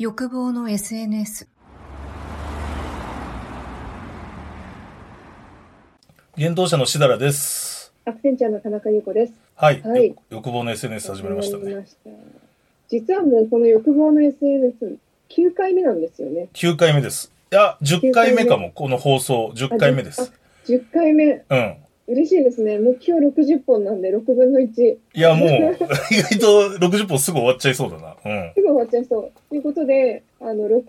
欲望の SNS 現当社のしだらです。アクセンチャーの田中優子です。はい。はいよ欲望の SNS 始まりましたね。始まりました実はもうこの欲望の SNS、9回目なんですよね。9回目です。いや、10回目かも。この放送、10回目です。10回目。うん。嬉しいですね。目標60本なんで6分の1。すいや、もう、意外と60本すぐ終わっちゃいそうだな。うん。ぐ終わっちゃいそう。ということで、あの、60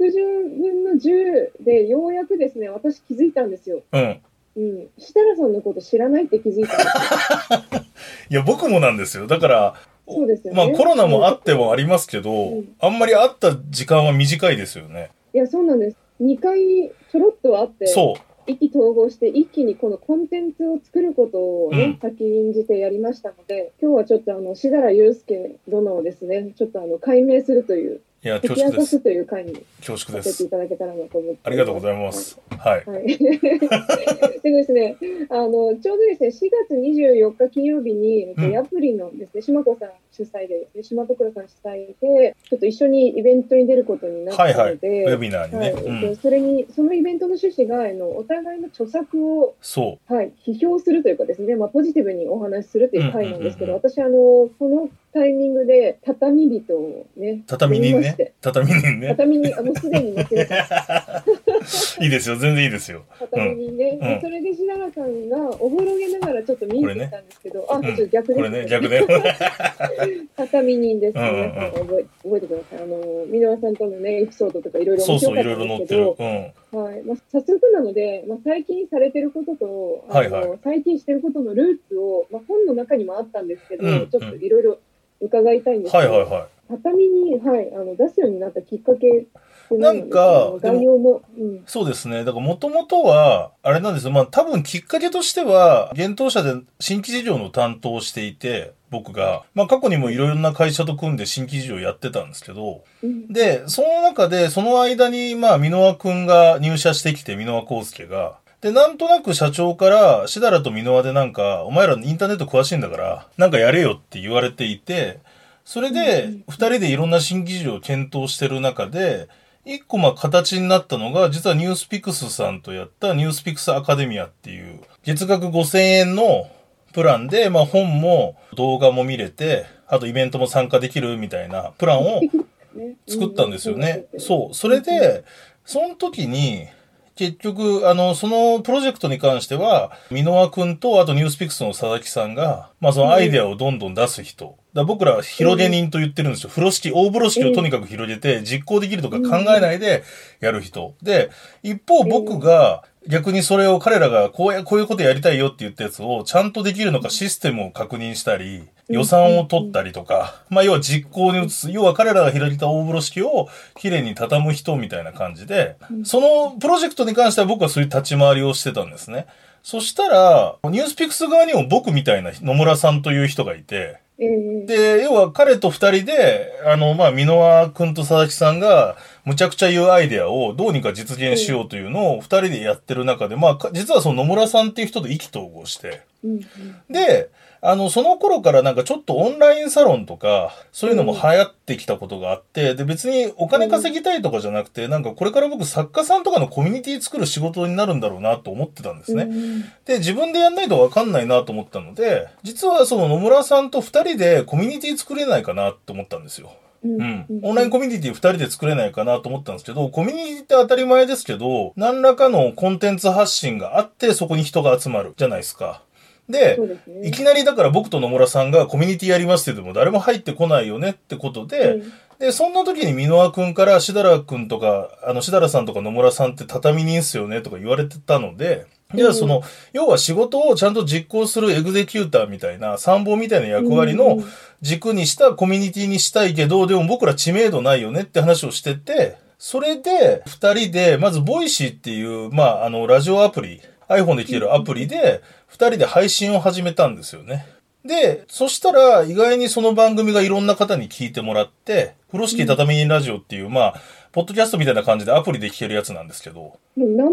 分の10でようやくですね、私気づいたんですよ。うん。うん。設楽さんのこと知らないって気づいた。いや、僕もなんですよ。だから、そうですよねまあコロナもあってもありますけど、うんあんまり会った時間は短いですよね。いや、そうなんです。2回ちょろっとあって、そう。意気投合して一気にこのコンテンツを作ることをね、うん。先んじてやりましたので今日はちょっとあの志田祐介殿をですねちょっとあの解明するといういや、恐縮ですす。という回に恐縮ですい。ただけたらなと思ってありがとうございます。はい。はい、でですねあのちょうどですね4月24日金曜日に、えっとうんヤプリのですね島子さん主催でですね島袋さん主催でちょっと一緒にイベントに出ることになったはいはい。ので、ウェビナーにね。はいうん。でそれにそのイベントの趣旨があのお互いの著作をそはい、批評するというかですね、まあ、ポジティブにお話しするという回なんですけど、私あの、このタイミングで、畳人をね、う。畳人ね。畳人ね。畳に、あもうすでに間違えた。いいですよ。全然いいですよ。畳にね、うんでそれで白良さんがおぼろげながらちょっと見えてたんですけど、あ、うんちょっと逆です、これね、逆ね。畳人です。うんうんうん皆さん覚え覚えてください。あの、箕輪さんとのね、エピソードとかいろいろそうそう、面白かっいろいろ載ってるど、。うん。はいまあ、早速なので、まあ、最近されてることと、あのはいはい最近してることのルーツを、まあ、本の中にもあったんですけど、うんちょっといろいろ伺いたいんですけど、はいはいは畳に、はい、あの出すようになったきっかけなんか何概要も、うんい。そうですね。だからもともとは、あれなんですよ。まあ多分きっかけとしては、現当社で新規事業の担当をしていて、僕が、まあ過去にもいろいろな会社と組んで新規事業やってたんですけど、うんで、その中で、その間に、まあ、箕輪くんが入社してきて、箕輪康介が。で、なんとなく社長から、しだらと箕輪でなんか、お前らインターネット詳しいんだから、なんかやれよって言われていて、それでうん、二人でいろんな新規事業を検討してる中で、一個まあ形になったのが、実はニュースピクスさんとやったニュースピクスアカデミアっていう、月額5000円のプランで、まあ本も動画も見れて、あとイベントも参加できるみたいなプランを ね作ったんですよね。うんそう。それで、その時に、結局、あの、そのプロジェクトに関しては、箕輪くんと、あとニュースピックスの佐々木さんが、まあそのアイデアをどんどん出す人。だ僕らは広げ人と言ってるんですよ。風呂敷、大風呂敷をとにかく広げて、実行できるとか考えないでやる人。で、一方僕が、逆にそれを彼らがこうや、こういうことやりたいよって言ったやつをちゃんとできるのかシステムを確認したり、予算を取ったりとか、まあ要は実行に移す、要は彼らが開いた大風呂敷をきれいに畳む人みたいな感じで、そのプロジェクトに関しては僕はそういう立ち回りをしてたんですね。そしたら、ニュースピックス側にも僕みたいな野村さんという人がいて、えーで、要は彼と二人で、あの、まあ、箕輪くんと佐々木さんが、むちゃくちゃ言うアイデアをどうにか実現しようというのを二人でやってる中で、まあ、か実はその野村さんっていう人と意気投合して、で、あの、その頃からなんかちょっとオンラインサロンとか、そういうのも流行ってきたことがあって、で、別にお金稼ぎたいとかじゃなくて、なんかこれから僕作家さんとかのコミュニティ作る仕事になるんだろうなと思ってたんですね。うんで、自分でやんないとわかんないなと思ったので、実はその野村さんと二人でコミュニティ作れないかなと思ったんですよ。うんうん。オンラインコミュニティ二人で作れないかなと思ったんですけど、コミュニティって当たり前ですけど、何らかのコンテンツ発信があって、そこに人が集まるじゃないですか。でね。いきなりだから僕と野村さんがコミュニティやりますって言っても誰も入ってこないよねってことで、うんで、そんな時に箕輪くんから、しだらくんとか、あの、しだらさんとか野村さんって畳人っすよねとか言われてたので、じゃあその、要は仕事をちゃんと実行するエグゼキューターみたいな、参謀みたいな役割のうん。軸にしたコミュニティにしたいけど、でも僕ら知名度ないよねって話をしてて、それで、二人で、まず、 Voicy っていう、まあ、あの、ラジオアプリ、iPhone で聴けるアプリで、二人で配信を始めたんですよね。で、そしたら、意外にその番組がいろんな方に聞いてもらって、風呂敷畳人ラジオっていう、まあ、ポッドキャストみたいな感じでアプリで聴けるやつなんですけど、何万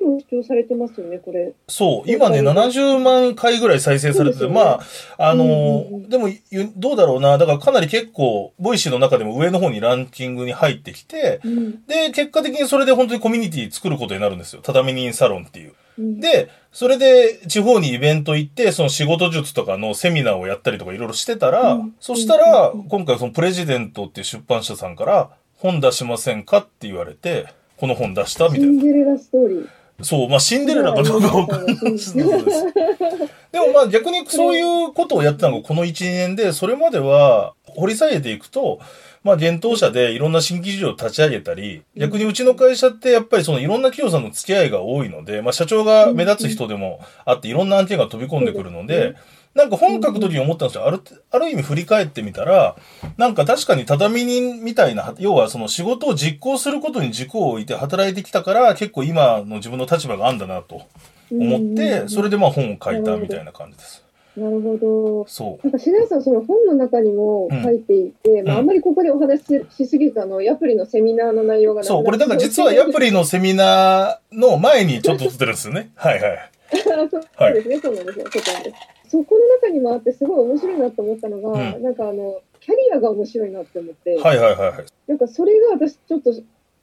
も視聴されてますよね、これ。そう、今ね、70万回ぐらい再生されてて、ねまあ、あのーうんうんうんでも、ゆどうだろうな、だからかなり結構、 Voicy の中でも上の方にランキングに入ってきて、うんで、結果的にそれで本当にコミュニティ作ることになるんですよ。畳人サロンっていう。うん、で、それで地方にイベント行って、その仕事術とかのセミナーをやったりとかいろいろしてたら、うんそしたらうん、今回そのプレジデントっていう出版社さんから、本出しませんかって言われて、この本出したみたいな。シンデレラストーリー。そう、まあシンデレラかどうかわかんないです。でもまあ逆にそういうことをやってたのがこの1、2年で、それまでは掘り下げていくと、まあ伝統者でいろんな新規事業を立ち上げたり、逆にうちの会社ってやっぱりそのいろんな企業さんの付き合いが多いので、まあ社長が目立つ人でもあっていろんな案件が飛び込んでくるので、なんか本書く時に思ったんですよ。ある、ある意味振り返ってみたら、なんか確かに畳人みたいな、要はその仕事を実行することに軸を置いて働いてきたから、結構今の自分の立場があんだなと思って、それでまあ本を書いたみたいな感じです。なるほど。そう。なんか白井さん、その本の中にも書いていて、まあ、うんあんまりここでお話ししすぎると、あの、ヤプリのセミナーの内容がそう、これだから実はヤプリ。リのセミナーの前にちょっと撮ってるんですよね。はいはい。そうですね、そうなんですよ。そうなんです。そこの中にもあって、すごい面白いなと思ったのが、うんなんかあの、キャリアが面白いなって思って、はいはいはいはい。なんかそれが私ちょっと、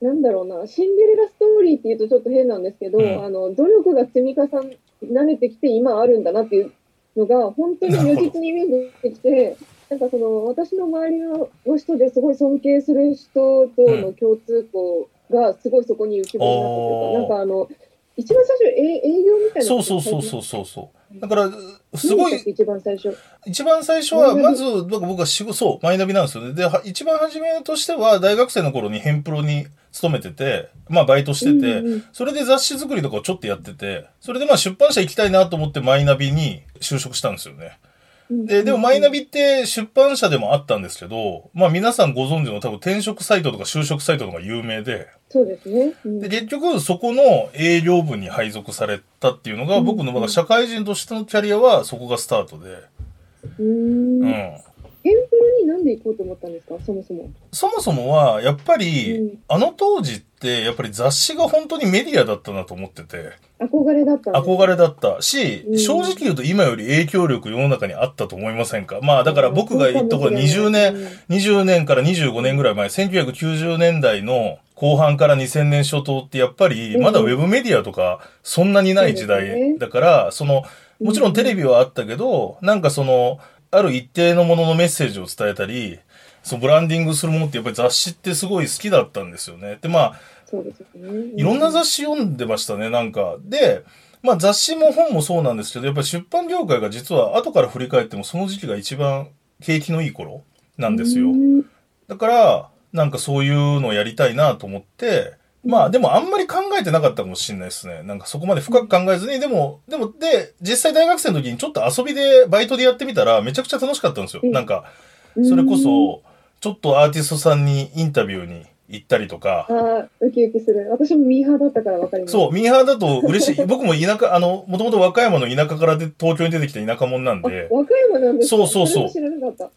なんだろうな、シンデレラストーリーっていうとちょっと変なんですけど、うんあの、努力が積み重ねてきて今あるんだなっていうのが、本当に如実に見えてきて、なんかその、私の周りのの人ですごい尊敬する人との共通項がすごいそこに浮き彫りになったというか、なんかあの、一番最初、え営業みたいな。そうそうそうそうそうそう。だから、すごい一番最初。一番最初は、まず、僕僕は仕事、そう、マイナビなんですよね。で、は一番初めとしては、大学生の頃にヘンプロに勤めてて、まあバイトしてて、うんうんそれで雑誌作りとかをちょっとやってて、それでまあ出版社行きたいなと思ってマイナビに就職したんですよね。で、でもマイナビって出版社でもあったんですけど、まあ皆さんご存知の多分転職サイトとか就職サイトとか有名で、そうですね。うんで、結局そこの営業部に配属されたっていうのが、うん僕のまだ社会人としてのキャリアはそこがスタートで、うーんうん。ヘンプロになんで行こうと思ったんですか、そもそも。そもそもは、やっぱり、うん。あの当時って、やっぱり雑誌が本当にメディアだったなと思ってて、憧れだったんです憧れだった。し、うん。正直言うと今より影響力世の中にあったと思いませんか？まあだから僕が言った頃20年、20年から25年ぐらい前、1990年代の後半から2000年初頭ってやっぱり、うん。まだウェブメディアとかそんなにない時代ね。だから、その、もちろんテレビはあったけど、なんかその、ある一定のもののメッセージを伝えたり、そのブランディングするものってやっぱり雑誌ってすごい好きだったんですよね。で、まあ、ね。いろんな雑誌読んでましたね、なんか。で、まあ雑誌も本もそうなんですけど、やっぱり出版業界が実は後から振り返ってもその時期が一番景気のいい頃なんですよう。んだから、なんかそういうのをやりたいなと思って、まあでもあんまり考えてなかったかもしれないですね。なんかそこまで深く考えずに、でも、でも、で、実際大学生の時にちょっと遊びで、バイトでやってみたらめちゃくちゃ楽しかったんですよ。うんなんか、それこそ、ちょっとアーティストさんにインタビューに行ったりとか、ああ、ウキウキする。私もミーハーだったからわかります。そう、ミーハーだと嬉しい。僕も田舎、あの、もともと和歌山の田舎からで東京に出てきた田舎者なんあで、和歌山なんですか？そうそうそう。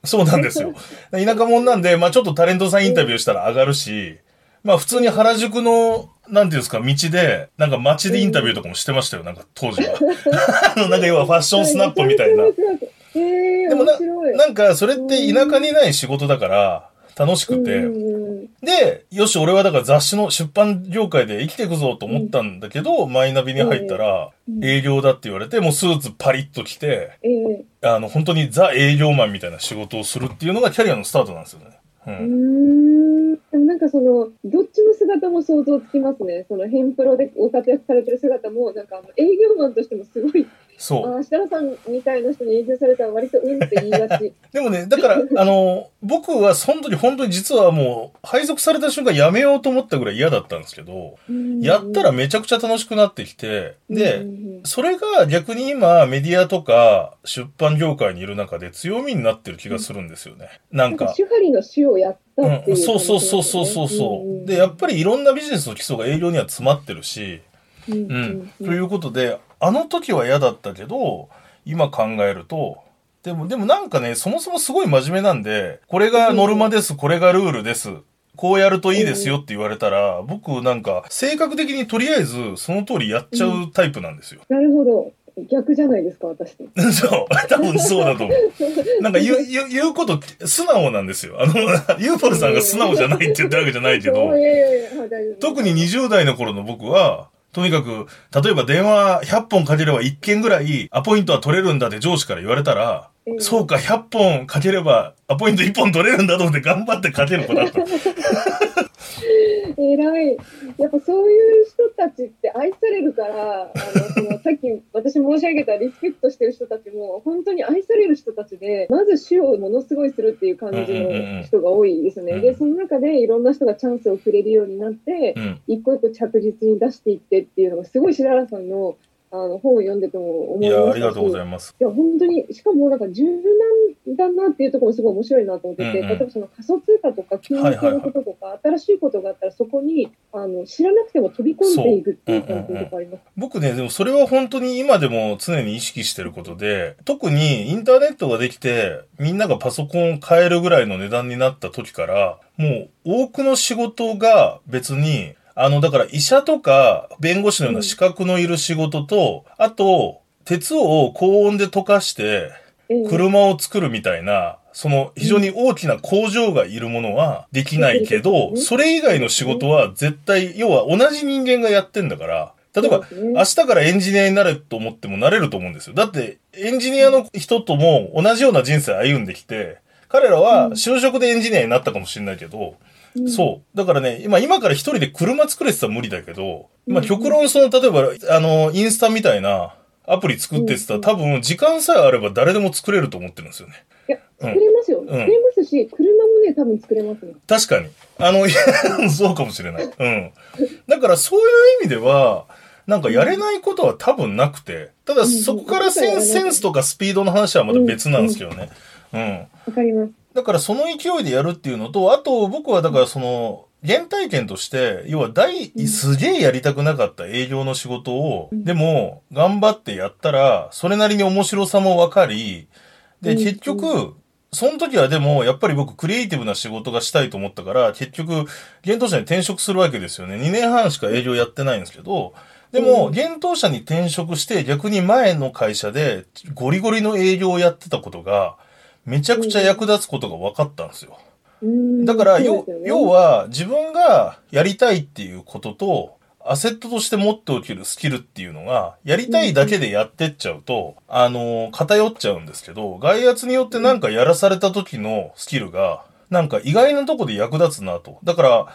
そうなんですよ。田舎者なんで、まあちょっとタレントさんインタビューしたら上がるし、まあ普通に原宿の、なんていうんですか、道で、なんか街でインタビューとかもしてましたよ、なんか当時は。あの、なんか要はファッションスナップみたいな。でもな。なんかそれって田舎にない仕事だから、楽しくて、で、よし、俺はだから雑誌の出版業界で生きていくぞと思ったんだけど、マイナビに入ったら、うん営業だって言われて、もうスーツパリッと着て、ええあの、本当にザ営業マンみたいな仕事をするっていうのがキャリアのスタートなんですよね。う。んでもなんかその、どっちの姿も想像つきますね。その、ヘンプロでご活躍されてる姿も、なんか営業マンとしてもすごい、そう。設楽さんみたいな人に営業されたら割とうんって言いがち。でもね、だから、あの、僕はその時本当に実はもう、配属された瞬間やめようと思ったぐらい嫌だったんですけど、やったらめちゃくちゃ楽しくなってきて、で、うんうんそれが逆に今メディアとか出版業界にいる中で強みになってる気がするんですよね。なか。なんんか、手張りの主をやったってうん、いうそうそうそうそうそうそう、んんで、やっぱりいろんなビジネスの基礎が営業には詰まってるし、うんということで、あの時は嫌だったけど、今考えると、でも、でもなんかね、そもそもすごい真面目なんで、これがノルマです、これがルールです、こうやるといいですよって言われたら、僕なんか、性格的にとりあえずその通りやっちゃうタイプなんですよ。なるほど。逆じゃないですか、私と。そう。多分そうだと思う。なんか言う、言う、言うこと、素直なんですよ。あの、ユーポルさんが素直じゃないって言ったわけじゃないけど特に20代の頃の僕は、とにかく、例えば電話100本かければ1件ぐらいアポイントは取れるんだって上司から言われたら、ええそうか、100本かければアポイント1本取れるんだと思って頑張ってかける子だった。偉い。やっぱそういう人たちって愛されるから、あのそのさっき私申し上げたリスペクトしてる人たちも本当に愛される人たちで、まず主をものすごいするっていう感じの人が多いですね。で、その中でいろんな人がチャンスをくれるようになって、うん。一個一個着実に出していってっていうのがすごい白原さんのあの本を読んでても思いや、いましたしありがとうございます。いや、本当に、しかもなんか柔軟だなっていうところもすごい面白いなと思ってて、うんうん例えばその仮想通貨とか金融系のこととか、新しいことがあったらそこにあの知らなくても飛び込んでいくっていう感じとかあります。僕ね、でもそれは本当に今でも常に意識してることで、特にインターネットができて、みんながパソコンを買えるぐらいの値段になった時から、もう多くの仕事が別に、あの、だから医者とか弁護士のような資格のいる仕事と、あと、鉄を高温で溶かして、ええ車を作るみたいな、その非常に大きな工場がいるものはできないけど、うん。それ以外の仕事は絶対、要は同じ人間がやってんだから、例えば、明日からエンジニアになれと思ってもなれると思うんですよ。だって、エンジニアの人とも同じような人生歩んできて、彼らは就職でエンジニアになったかもしれないけど、うんそう。だからね、今、今から一人で車作れてたら無理だけど、まあ、うん極論その、例えば、あの、インスタみたいなアプリ作ってってたら、うん多分、時間さえあれば誰でも作れると思ってるんですよね。いや、うん作れますよ。作れますし、車もね、多分作れますね。確かに。あの、そうかもしれない。うん。だから、そういう意味では、なんかやれないことは多分なくて、ただそこからセンセンスとかスピードの話はまた別なんですけどね。うん。わかります。だからその勢いでやるっていうのと、あと僕はだからその、原体験として、要は大、うんすげえやりたくなかった営業の仕事を、うん。でも、頑張ってやったら、それなりに面白さもわかり、で、うん。結局、その時はでも、やっぱり僕、クリエイティブな仕事がしたいと思ったから、結局、現当社に転職するわけですよね。2年半しか営業やってないんですけど、でも、うん。現当社に転職して、逆に前の会社で、ゴリゴリの営業をやってたことが、めちゃくちゃ役立つことが分かったんですよ。うんだから、ね要は、自分がやりたいっていうことと、アセットとして持っておけるスキルっていうのが、やりたいだけでやってっちゃうと、あの、偏っちゃうんですけど、外圧によってなんかやらされた時のスキルが、なんか意外なとこで役立つなと。だから、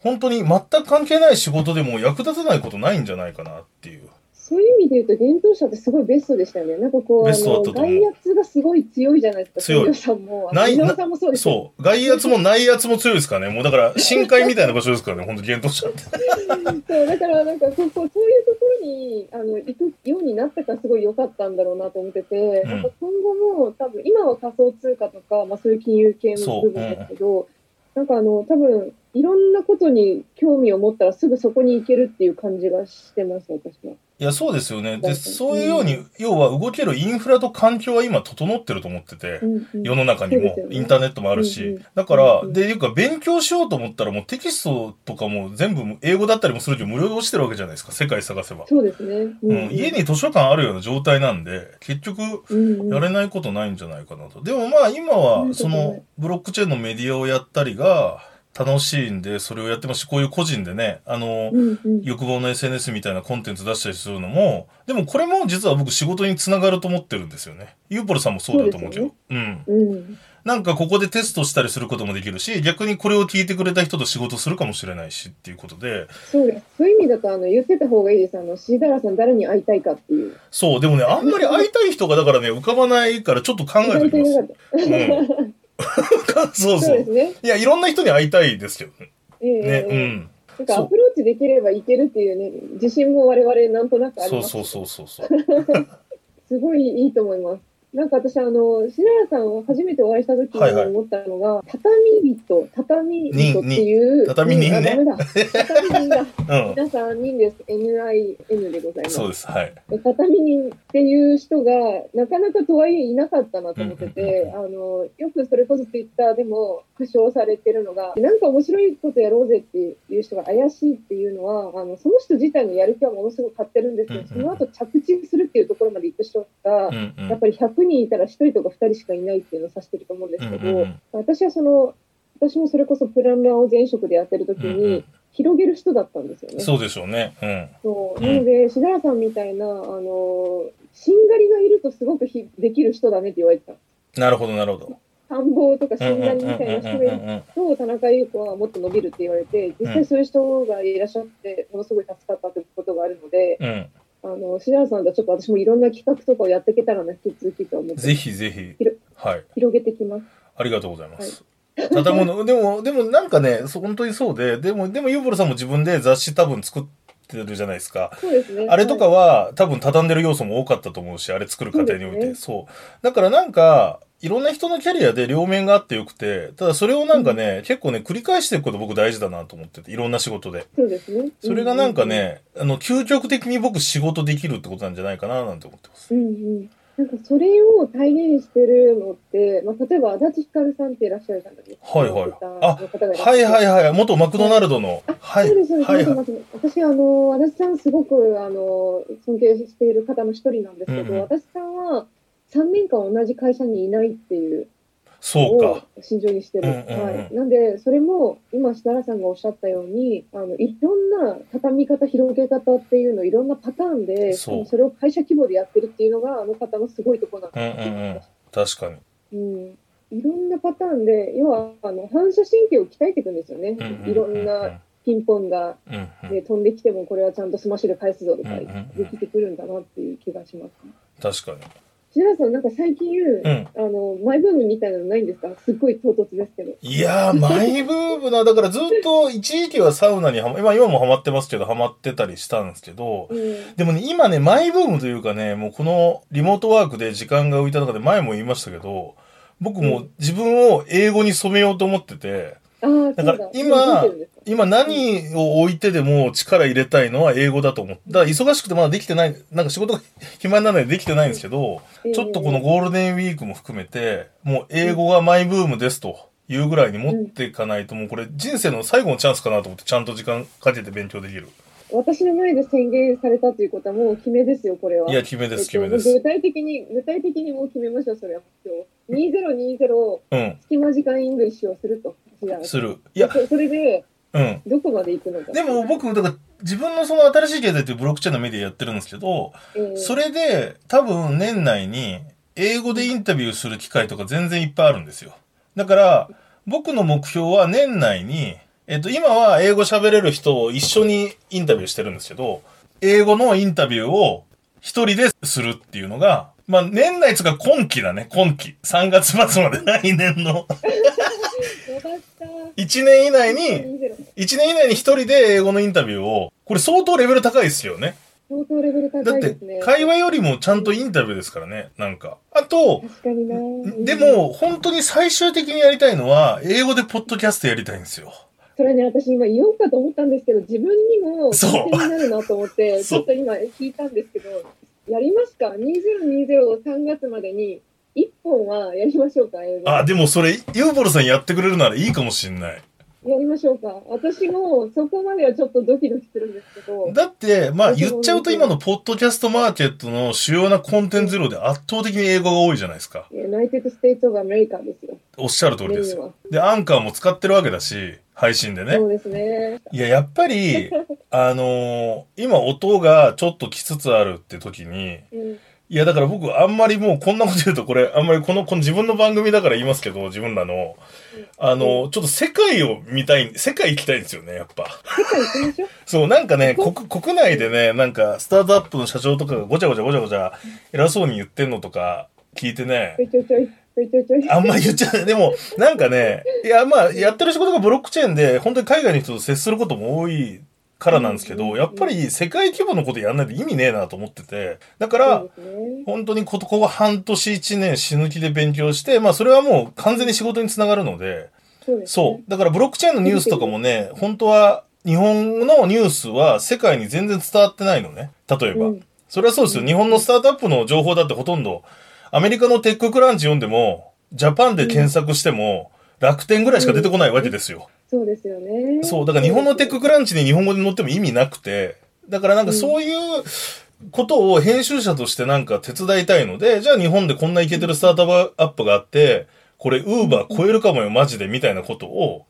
本当に全く関係ない仕事でも役立たないことないんじゃないかなっていう。そういう意味で言うと、幻冬者ってすごいベストでしたよね。なんかこう、あベストだったの、と思う外圧がすごい強いじゃないですか。強いさんも、あないの井上さんもそうですよ。そう。外圧も内圧も強いですからね。もうだから、深海みたいな場所ですからね。本当幻冬者って。そう、だからなんかこう、こうそういうところに、あの、行くようになったからすごい良かったんだろうなと思ってて、うんなんか今後も多分、今は仮想通貨とか、まあそういう金融系の部分ですけど、なんかあの、多分、いろんなことに興味を持ったらすぐそこに行けるっていう感じがしてます、私は。いや、そうですよね。で、うんそういうように、要は動けるインフラと環境は今整ってると思ってて、うんうん世の中にもねインターネットもあるしうんうん。だからう、んで、いうか、勉強しようと思ったらもうテキストとかも全部英語だったりもするけど無料で落ちてるわけじゃないですか。世界探せば。そうですね。ううん、家に図書館あるような状態なんで、結局、うんうんやれないことないんじゃないかなと。でもまあ今は、そのブロックチェーンのメディアをやったりが楽しいんで、それをやってますし、こういう個人でね、あの、うんうん欲望の SNS みたいなコンテンツ出したりするのも、でもこれも実は僕仕事につながると思ってるんですよね。ユーポルさんもそうだと思うけど。そううん。うんなんかここでテストしたりすることもできるし、逆にこれを聞いてくれた人と仕事するかもしれないしっていうことで、そうです。そういう意味だと、あの、言ってた方がいいです。あの、シーダラさん誰に会いたいかっていう。そう、でもね、あんまり会いたい人がだからね、浮かばないからちょっと考えておきます。うん。そうそそううです。ね。いや、いろんな人に会いたいですけどね。ええね、ええうん。なんかアプローチできればいけるっていうね、自信も我々なんとなくありそうます。そうそうそうそう。すごいいいと思います。なんか私、あの、篠原さんを初めてお会いした時にはいはい思ったのが、畳人、畳人っていう。畳人ねあダメだ。畳人だ。うん。皆さん人です。NIN でございます。そうです。はい。畳人っていう人が、なかなかとはいえいなかったなと思ってて、あの、よくそれこそツイッターでも苦笑されてるのが、なんか面白いことやろうぜっていう人が怪しいっていうのは、あの、その人自体のやる気はものすごく買ってるんですけど、うんうんその後着地するっていうところまで行く人が、うんうん。やっぱり100人いたら1人とか2人しかいないっていうのを指してると思うんですけど、うんうんうん私はその、私もそれこそプランナーを前職でやってる時に、うんうん広げる人だったんですよね。そうでしょうね。うん。そう。うんなので、しだらさんみたいな、あの、しんがりがいるとすごくひできる人だねって言われてた。なるほど、なるほど。参謀とかしうんうんうんんがりみたいな人がいるうんうんと、田中優子はもっと伸びるって言われて、実際そういう人がいらっしゃって、ものすごい助かったということがあるので、うん。うん。あの、しだらさんとはちょっと私もいろんな企画とかをやっていけたらな、引き続きと思って、ぜひぜひ。はい。広げてきます。ありがとうございます。建物、でも、でもなんかね、本当にそうで、でも、でもユーボルさんも自分で雑誌多分作ってるじゃないですか。そうですね。あれとかはは多分畳んでる要素も多かったと思うし、あれ作る過程において。そうですそう。だからなんか、いろんな人のキャリアで両面があってよくて、ただそれをなんかね、結構ね、繰り返していくこと僕大事だなと思ってて、いろんな仕事で。い、そうですね。それがなんかね、あの、究極的に僕仕事できるってことなんじゃないかななんて思ってます。うんうん。なんかそれを体現してるのって、まあ、例えば足立ひかるさんっていらっしゃるじゃないですか。はいはいあはいはいはい。元マクドナルドの。はい。そうです、そうです。私、あの、足立さんすごく、あの、尊敬している方の一人なんですけど、うんうん足立さんは3年間同じ会社にいないっていうそうをか。心情にしてる。うんうんうんはい。なんで、それも、今、設楽さんがおっしゃったように、あの、いろんな畳み方、広げ方っていうのをいろんなパターンで、それを会社規模でやってるっていうのが、あの方のすごいとこなんですうんうん。確かに。うんいろんなパターンで、要はあの反射神経を鍛えていくんですよね。うんうんうんうんいろんなピンポンが、うんうんね、飛んできても、これはちゃんとスマッシュで返すぞとかできてくるんだなっていう気がします。確かに。白田さん、なんか最近、うん。あの、マイブームみたいなのないんですか？すっごい唐突ですけど。いやー、マイブームな、だからずっと一時期はサウナにはま、今、今もハマってますけど、ハマってたりしたんですけど、うん。でもね、今ね、マイブームというかね、もうこのリモートワークで時間が浮いた中で前も言いましたけど、僕も自分を英語に染めようと思ってて、うだ。だから今今何を置いてでも力入れたいのは英語だと思って、だから忙しくてまだできてない、なんか仕事が暇にならないでできてないんですけど、ちょっとこのゴールデンウィークも含めて、もう英語がマイブームですというぐらいに持っていかないと、もうこれ人生の最後のチャンスかなと思って、ちゃんと時間かけて勉強できる。私の前で宣言されたということはもう決めですよ、これは。いや、決めです、決めえっとです。具体的に、具体的にもう決めましょう、それは。今日。2020うん、隙間時間 English をすると。する。いや、そそれで、うん。どこまで行くのか。でも僕、だから自分のその新しい経済っていうブロックチェーンのメディアやってるんですけど、えーそれで多分年内に英語でインタビューする機会とか全然いっぱいあるんですよ。だから僕の目標は年内に、えっと今は英語喋れる人を一緒にインタビューしてるんですけど、英語のインタビューを一人でするっていうのが、まあ年内つうか今期だね、今期。3月末まで 来年のよかった。1年以内に、20 1年以内に一人で英語のインタビューを、これ相当レベル高いですよね。相当レベルだって高いですね。、会話よりもちゃんとインタビューですからね、なんか。あと。で、も、本当に最終的にやりたいのは、英語でポッドキャストやりたいんですよ。それね、私今言おうかと思ったんですけど、自分にもそうになるなと思って、ちょっと今聞いたんですけど、やりますか ?2020 を3月までに1本はやりましょうか？英語。あ、でもそれ、ユーボルさんやってくれるならいいかもしんない。やりましょうか。私もそこまではちょっとドキドキするんですけど、だって、まあ言っちゃうと今のポッドキャストマーケットの主要なコンテンツ量で圧倒的に英語が多いじゃないですか。 United States of America ですよ。おっしゃる通りですよ。で、アンカーも使ってるわけだし、配信でねそ。うですね。いや、やっぱり、あのー今音がちょっと来つつあるって時に、うんいや、だから僕、あんまりもうこんなこと言うと、これ、あんまりこの、この自分の番組だから言いますけど、自分らの、あの、ちょっと世界を見たい、世界行きたいんですよね、やっぱ。そう、なんかね、国、国内でね、なんか、スタートアップの社長とかがごちゃごちゃごちゃごちゃ、偉そうに言ってんのとか、聞いてねあんまり言っちゃう。でも、なんかね、いや、まあ、やってる仕事がブロックチェーンで、本当に海外の人と接することも多いからなんですけど、うんやっぱり世界規模のことやんないと意味ねえなと思ってて。だから。本当にここは半年一年死ぬ気で勉強して、まあそれはもう完全に仕事につながるので、そうですねそう。だからブロックチェーンのニュースとかもね、本当は日本のニュースは世界に全然伝わってないのね。例えば。うんそれはそうですよ。日本のスタートアップの情報だってほとんど、アメリカのテッククランチ読んでも、ジャパンで検索しても、楽天ぐらいしか出てこないわけですよ。そうですよね。そう。だから日本のテッククランチに日本語で載っても意味なくて、だからなんかそういうことを編集者としてなんか手伝いたいので、じゃあ日本でこんなイケてるスタートアップがあって、これウーバー超えるかもよマジでみたいなことを、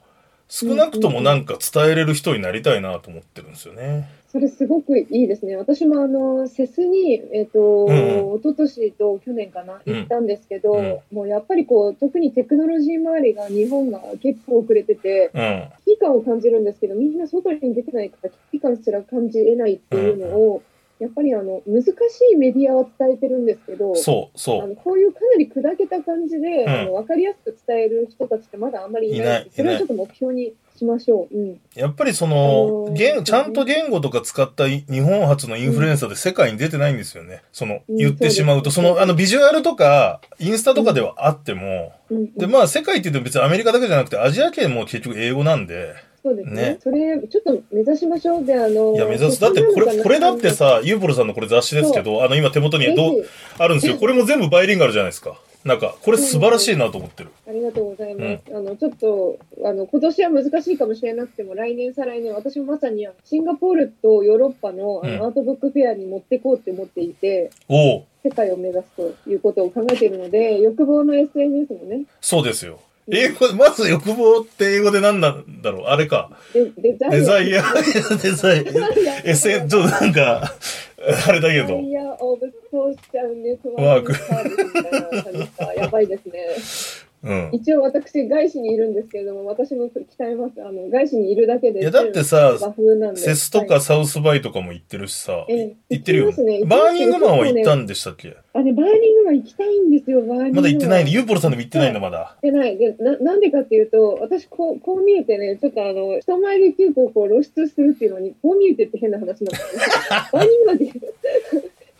少なくともなんか伝えれる人になりたいなと思ってるんですよね。それすごくいいですね。私もあの、セスに、えっ、と、うん一昨年と去年かな、うん行ったんですけど、うんもうやっぱりこう、特にテクノロジー周りが日本が結構遅れてて、うん。危機感を感じるんですけど、みんな外に出てないから危機感すら感じ得ないっていうのを、やっぱりあの、難しいメディアは伝えてるんですけど、そう、あそう。のこういうかなり砕けた感じで、ん。あの分かりやすく伝える人たちってまだあんまりいないいないそれをちょっと目標にしましょう。うん、やっぱりそあのの、ー言、ちゃんと言語とか使ったい日本初のインフルエンサーで世界に出てないんですよね。その、うん。言ってしまうと、そうですその、あの、ビジュアルとか、インスタとかではあっても、うん、で、まあ、世界って言っても別にアメリカだけじゃなくて、アジア圏も結局英語なんで、そうですねねそれ、ちょっと目指しましょう。で、あの、いや、目指す。だってこれ、これだってさ、ユーポルさんのこれ雑誌ですけど、あの、今手元にどう、あるんですよ。これも全部バイリンガルじゃないですか。なんか、これ素晴らしいなと思ってる。ありがとうございます。あの、ちょっと、あの、今年は難しいかもしれなくても、来年、再来年、私もまさに、シンガポールとヨーロッパのあうんのアートブックフェアに持っていこうって思っていて、世界を目指すということを考えているので、欲望の SNS もね、そうですよ。英語で、まず欲望って英語で何なんだろう？あれか。デ デザイア。デザイア、デザイア。SN、ちょっとなんか、あれだけどデザ。イアオブソーシャルネットワワーク。やばいですね。うん。一応私、外資にいるんですけれども、私も鍛えます。あの、外資にいるだけで。いや、だってさ。セスとはいかサウスバイとかも行ってるしさ、ええ行ってるよねね。バーニングマンは行ったねんでしたっけ？あれ、バーニングマン行きたいんですよ、バーニングマン。まだ行ってないんで、ユーポルさんでも行ってないんだ、まだ。行ってない。で、な、なんでかっていうと、私、こう、こう見えてね、ちょっとあの、人前で結構こう露出するっていうのに、こう見えてって変な話なんですよ。バーニングマンって、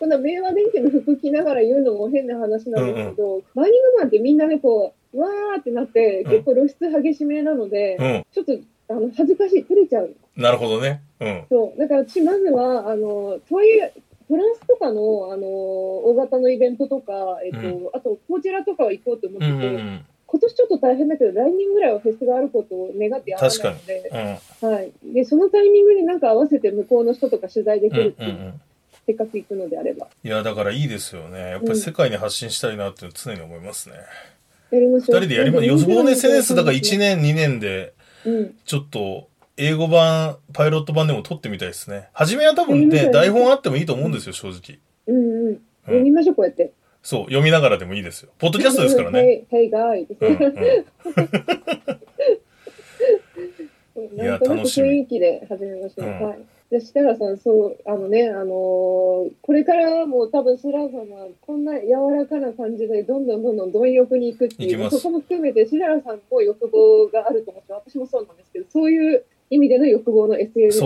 こんな明和電機の服着ながら言うのも変な話なんですけど、バーニングマンってみんなね、こう、わーってなって、結構露出激しめなので、うん。ちょっと、あの、恥ずかしい、照れちゃう。なるほどね。うん。そう。だから私、まずは、あの、とはいえ、フランスとかの、あの、大型のイベントとか、えっと、うあと、こちらとかは行こうと思ってて、うんうんうん。今年ちょっと大変だけど、来年ぐらいはフェスがあることを願ってやらないので、うん。はい。で、そのタイミングになんか合わせて向こうの人とか取材できうんうんるっていう、うん。せっかく行くのであれば。いや、だからいいですよね。やっぱり世界に発信したいなって常に思いますね。やりましょう。二人でやります。予防の SNS だから1年。年、2年で、うん。ちょっと、英語版、パイロット版でも撮ってみたいですね。初めは多分ね、台本あってもいいと思うんですよ、正直。うんうん。うん読みましょう、こうやって。そう、読みながらでもいいですよ。ポッドキャストですからね。Hey, なく楽しみ雰囲気で始めましょう。うんはい。じゃあ、設楽さん、そう、あのね、あのーこれからも多分、設楽さんはこんな柔らかな感じで、どんどんどんどん貪欲に行くっていう、そこも含めて、設楽さんも欲望があると思って、私もそうなんですけど、そういう意味での欲望の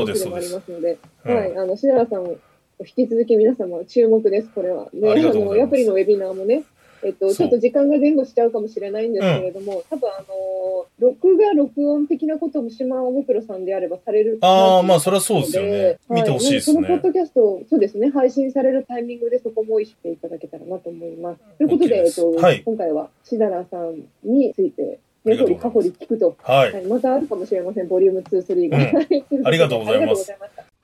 うでもありますので、うんはい、あの、設楽さんを引き続き皆様注目です、これは。ね、あの、アプリのウェビナーもね、えっと、ちょっと時間が前後しちゃうかもしれないんですけれども、多分あの、録画、録音的なことも島尾袋さんであればされる。ああ、まあ、それはそうですよね。見てほしいですね。はそのポッドキャストを、そうですね、配信されるタイミングでそこも意識していただけたらなと思います。ということで、えっと、はい今回は、しだらさんについて、ありがとうございます根掘り葉掘り聞くと、はい。はい、またあるかもしれません、ボリューム2、3が。うんありがとうございます